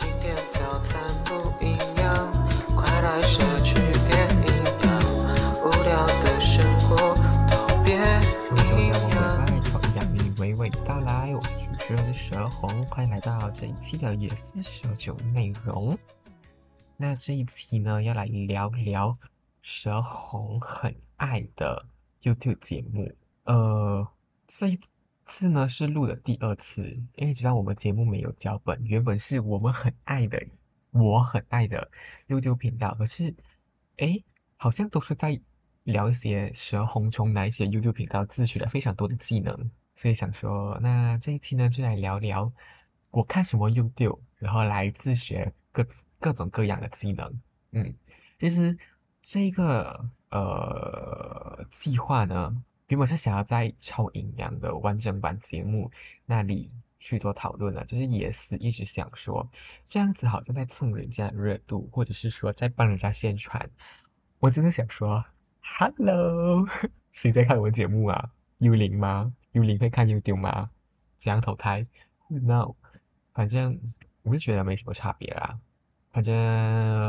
今天早餐不一样，快来摄取点营养，无聊的生活都别一样。拜超营养你娓娓道来，我是主持人蛇红，欢迎来到这一期的夜思蛇酒内容。那这一期呢，要来聊聊蛇红很爱的 YouTube 节目。呃，这一次呢是录的第二次，因为知道我们节目没有脚本，原本是我们很爱的，我很爱的 YouTube 频道，可是，诶，好像都是在聊一些蛇红虫哪一些 YouTube 频道自学了非常多的技能，所以想说，那这一期呢就来聊聊我看什么 YouTube，然后来自学各各种各样的技能。嗯，其实这个呃计划呢。原本是想要在超营养的完整版节目那里去做讨论的，就是也是一直想说，这样子好像在蹭人家热度，或者是说在帮人家宣传。我真的想说，Hello，谁在看我节目啊？幽灵吗？幽灵会看 YouTube 吗？怎样投胎？No，反正我就觉得没什么差别啦。反正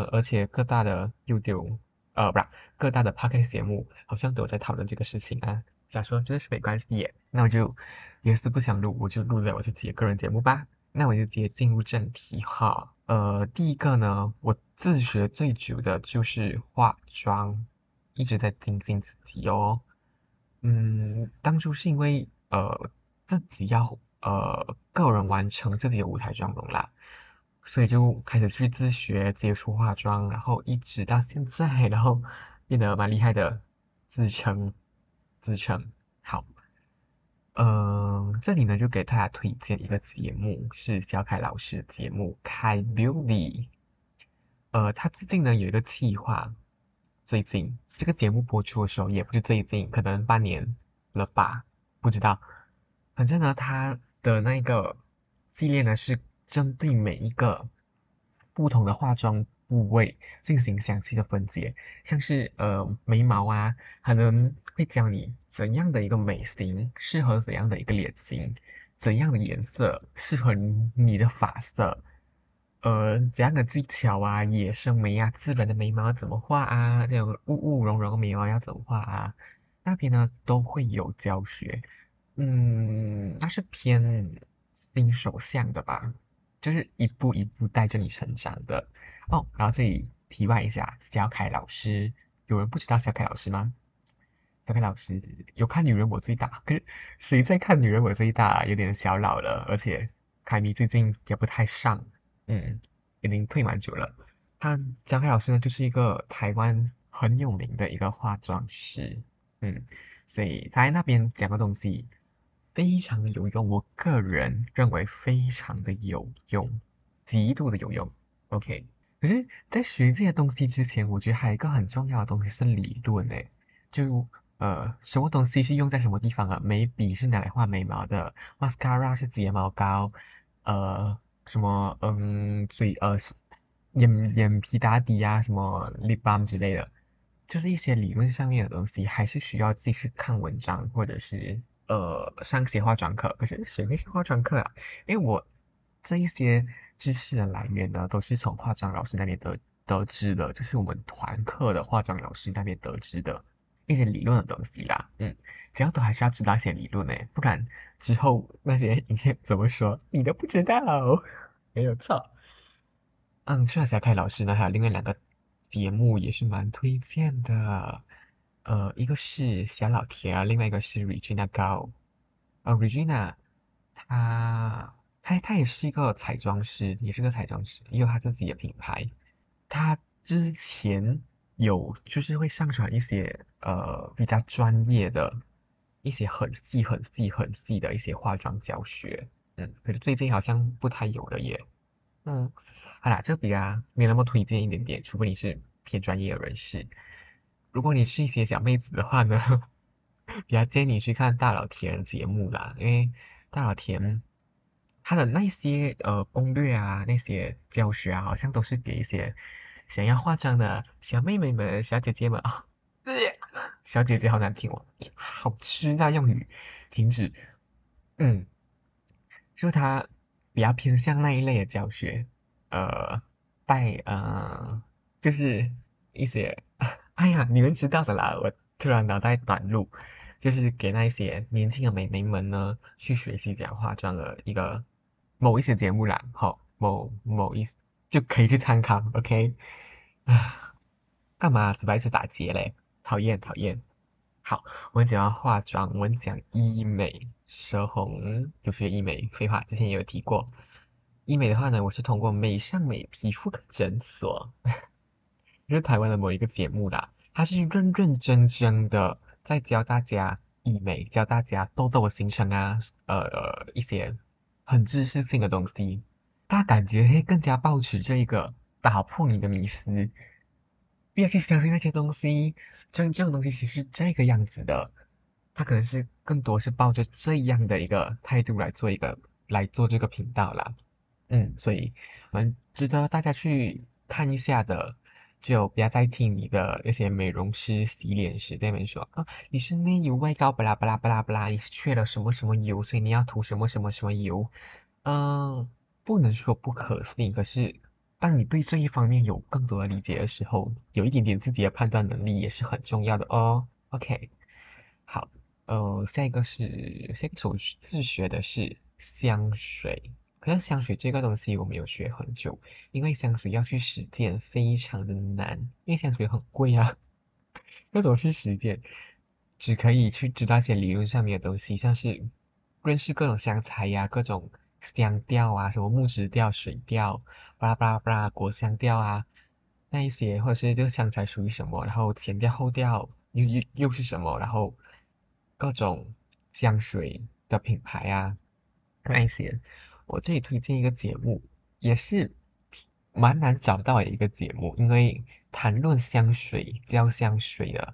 而且各大的 YouTube。呃，不是各大的 podcast 节目好像都有在讨论这个事情啊。想说真的是没关系耶，那我就也是不想录，我就录在我自己的个人节目吧。那我就直接进入正题哈。呃，第一个呢，我自学最久的就是化妆，一直在精进自己哦。嗯，当初是因为呃自己要呃个人完成自己的舞台妆容啦。所以就开始去自学接触化妆，然后一直到现在，然后变得蛮厉害的，自称自称好。嗯，这里呢就给大家推荐一个节目，是小凯老师的节目《凯 Beauty》。呃，他最近呢有一个计划，最近这个节目播出的时候也不是最近，可能半年了吧，不知道。反正呢，他的那个系列呢是。针对每一个不同的化妆部位进行详细的分解，像是呃眉毛啊，可能会教你怎样的一个眉型适合怎样的一个脸型，怎样的颜色适合你的发色，呃怎样的技巧啊，野生眉啊，自然的眉毛怎么画啊，这种雾雾融融眉毛要怎么画啊，那边呢都会有教学，嗯，那是偏新手向的吧。就是一步一步带着你成长的哦。然后这里题外一下，小凯老师，有人不知道小凯老师吗？小凯老师有看《女人我最大》，可是谁在看《女人我最大》？有点小老了，而且凯迷最近也不太上，嗯，已经退蛮久了。他小凯老师呢，就是一个台湾很有名的一个化妆师，嗯，所以他在那边讲的东西。非常有用，我个人认为非常的有用，极度的有用。OK，可是，在学这些东西之前，我觉得还有一个很重要的东西是理论诶，就呃，什么东西是用在什么地方啊？眉笔是拿来画眉毛的，mascara 是睫毛膏，呃，什么嗯，嘴呃眼眼皮打底啊，什么 lip balm 之类的，就是一些理论上面的东西，还是需要自己去看文章或者是。呃，上些化妆课，可是谁会上化妆课啊？因为我这一些知识的来源呢，都是从化妆老师那边得得知的，就是我们团课的化妆老师那边得知的一些理论的东西啦。嗯，只要都还是要知道一些理论呢，不然之后那些影片怎么说，你都不知道，没有错。嗯，除了小凯老师呢，还有另外两个节目也是蛮推荐的。呃，一个是小老田，另外一个是 Regina 高。呃，Regina，她她她也是一个彩妆师，也是个彩妆师，也有她自己的品牌。她之前有就是会上传一些呃比较专业的一些很细很细很细的一些化妆教学，嗯，可是最近好像不太有了耶。嗯，好啦，这个比较没那么推荐一点点，除非你是偏专业的人士。如果你是一些小妹子的话呢，比较建议你去看大老田节目啦，因为大老田他的那些呃攻略啊，那些教学啊，好像都是给一些想要化妆的小妹妹们、小姐姐们啊。小姐姐好难听哦，好吃那用语，停止。嗯，就他比较偏向那一类的教学，呃带呃就是一些，哎呀，你们知道的啦，我突然脑袋短路，就是给那些年轻的美眉们呢去学习讲化妆的一个某一些节目啦，好，某某一就可以去参考，OK，啊，干嘛只白一直打结嘞？讨厌讨厌。好，我们讲化妆，我们讲医美，舌红有学医美，废话，之前也有提过。医美的话呢，我是通过美尚美皮肤科诊所，就是台湾的某一个节目啦，它是认认真真的在教大家医美，教大家痘痘的形成啊，呃，一些很知识性的东西，他感觉会更加抱持这一个打破你的迷思，不要去相信那些东西。真正的东西其实是这个样子的，他可能是更多是抱着这样的一个态度来做一个来做这个频道啦，嗯，所以我们值得大家去看一下的，就不要再听你的那些美容师洗脸时在那边说啊，你是内油外膏巴拉巴拉巴拉巴拉，你是缺了什么什么油，所以你要涂什么什么什么油，嗯，不能说不可信，可是。当你对这一方面有更多的理解的时候，有一点点自己的判断能力也是很重要的哦。OK，好，呃，下一个是下一首自学的是香水，可是香水这个东西我没有学很久，因为香水要去实践非常的难，因为香水很贵啊，要怎么去实践？只可以去知道一些理论上面的东西，像是认识各种香材呀，各种。香调啊，什么木质调、水调，巴拉巴拉巴拉，果香调啊，那一些，或者是这个香材属于什么，然后前调后调又又又是什么，然后各种香水的品牌啊，那一些，我这里推荐一个节目，也是蛮难找到的一个节目，因为谈论香水、教香水的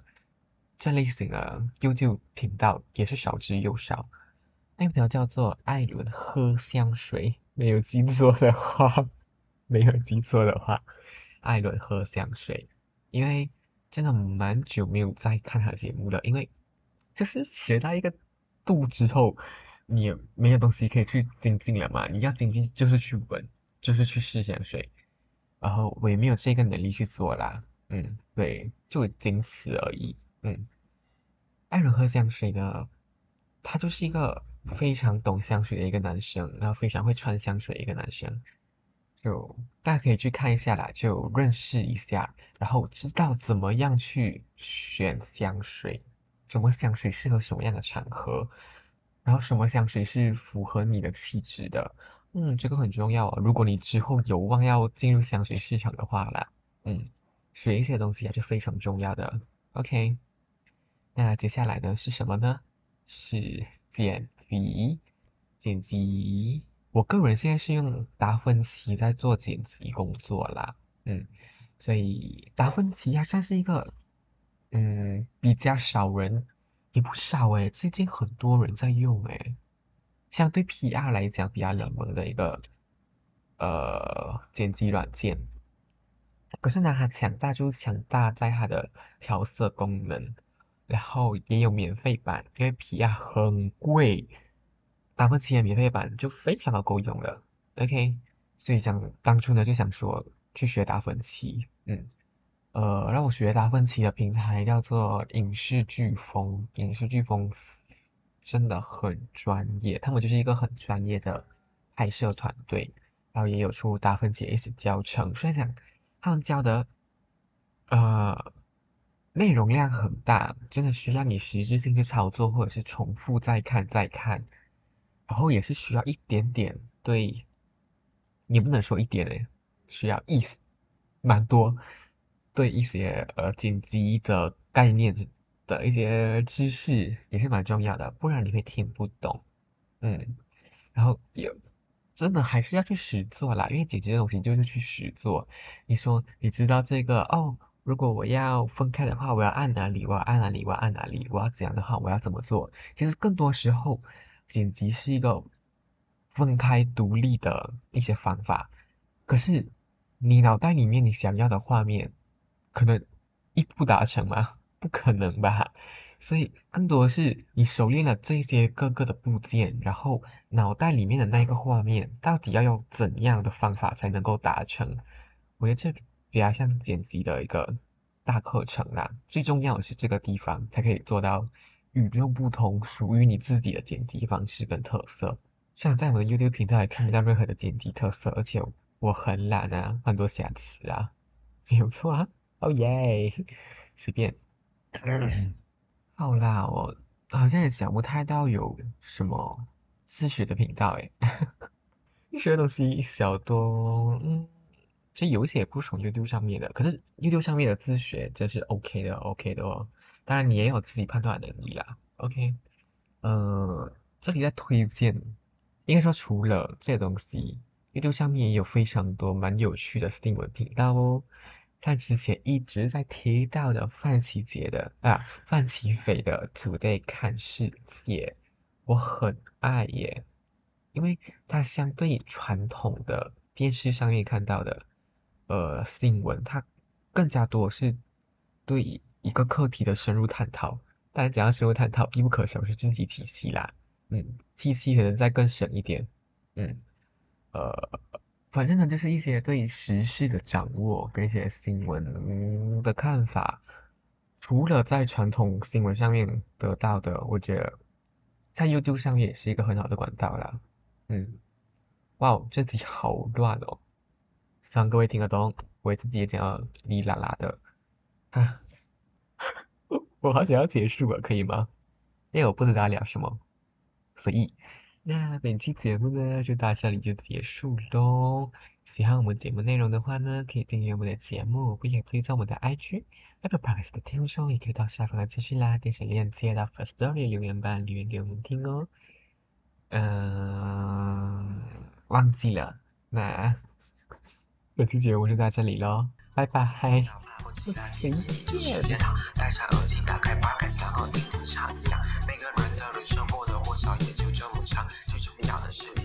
这类型的 YouTube 频道也是少之又少。那条叫做艾伦喝香水，没有记错的话，没有记错的话，艾伦喝香水，因为真的蛮久没有再看他节目了，因为就是学到一个度之后，你没有东西可以去精进了嘛，你要精进就是去闻，就是去试香水，然后我也没有这个能力去做啦，嗯，对，就仅此而已，嗯，艾伦喝香水呢，他就是一个。非常懂香水的一个男生，然后非常会穿香水的一个男生，就大家可以去看一下啦，就认识一下，然后知道怎么样去选香水，什么香水适合什么样的场合，然后什么香水是符合你的气质的，嗯，这个很重要哦。如果你之后有望要进入香水市场的话啦，嗯，学一些东西还是非常重要的。OK，那接下来呢是什么呢？是剪。辑剪辑，我个人现在是用达芬奇在做剪辑工作啦，嗯，所以达芬奇还算是一个，嗯，比较少人，也不少诶，最近很多人在用诶，相对 PR 来讲比较冷门的一个，呃，剪辑软件，可是呢，它强大就是强大在它的调色功能。然后也有免费版，因为 PR 很贵，达芬奇的免费版就非常的够用了。OK，所以想当初呢就想说去学达芬奇，嗯，呃，让我学达芬奇的平台叫做影视飓风，影视飓风真的很专业，他们就是一个很专业的拍摄团队，然后也有出达芬奇 S 教程，虽然讲他们教的，呃。内容量很大，真的需要你实质性去操作，或者是重复再看再看，然后也是需要一点点对，也不能说一点诶，需要意思蛮多，对一些呃剪辑的概念的一些知识也是蛮重要的，不然你会听不懂，嗯，然后也真的还是要去实做啦，因为剪辑的东西就是去实做，你说你知道这个哦。如果我要分开的话，我要按哪里？我要按哪里？我要按哪里？我要怎样的话，我要怎么做？其实更多时候，剪辑是一个分开独立的一些方法。可是你脑袋里面你想要的画面，可能一步达成吗？不可能吧？所以更多的是你熟练了这些各个的部件，然后脑袋里面的那个画面到底要用怎样的方法才能够达成？我觉得这比较像剪辑的一个大课程啦。最重要的是这个地方才可以做到与众不同，属于你自己的剪辑方式跟特色。像在我的 YouTube 频道也看不到任何的剪辑特色，而且我很懒啊，很多瑕疵啊，没有错啊，哦耶，随便。好啦，我好像也想不太到有什么自学的频道诶，学的东西小多，嗯，这有一些不从 YouTube 上面的，可是 YouTube 上面的自学这是 OK 的，OK 的哦。当然你也有自己判断能力啦，OK。呃，这里在推荐，应该说除了这些东西，YouTube 上面也有非常多蛮有趣的新闻频道哦。像之前一直在提到的范琪杰的啊，范琪斐的 Today 看世界，我很爱耶，因为它相对传统的电视上面看到的呃新闻，它更加多是对一个课题的深入探讨。当然，讲到深入探讨，必不可少是自己体系啦，嗯，体系可能再更深一点，嗯，呃。反正呢，就是一些对时事的掌握跟一些新闻的看法，除了在传统新闻上面得到的，我觉得在 YouTube 上面也是一个很好的管道啦。嗯，哇，这集好乱哦，希望各位听得懂，我自己也讲要哩啦啦的啊，我好想要结束了，可以吗？因为我不知道聊什么，随意。那本期节目呢，就到这里就结束喽。喜欢我们节目内容的话呢，可以订阅我们的节目，并且追踪我们的 IG。Apple Podcast 的听众也可以到下方的资讯栏点选链接到 First Story 留言板留言给我们听哦。嗯，忘记了。那 本期节目就到这里喽，拜拜。醒来笔记依旧是煎熬戴上耳机打开吧开嗓和叮咚唱一样。每个人的人生或多或少也就这么长最重要的是你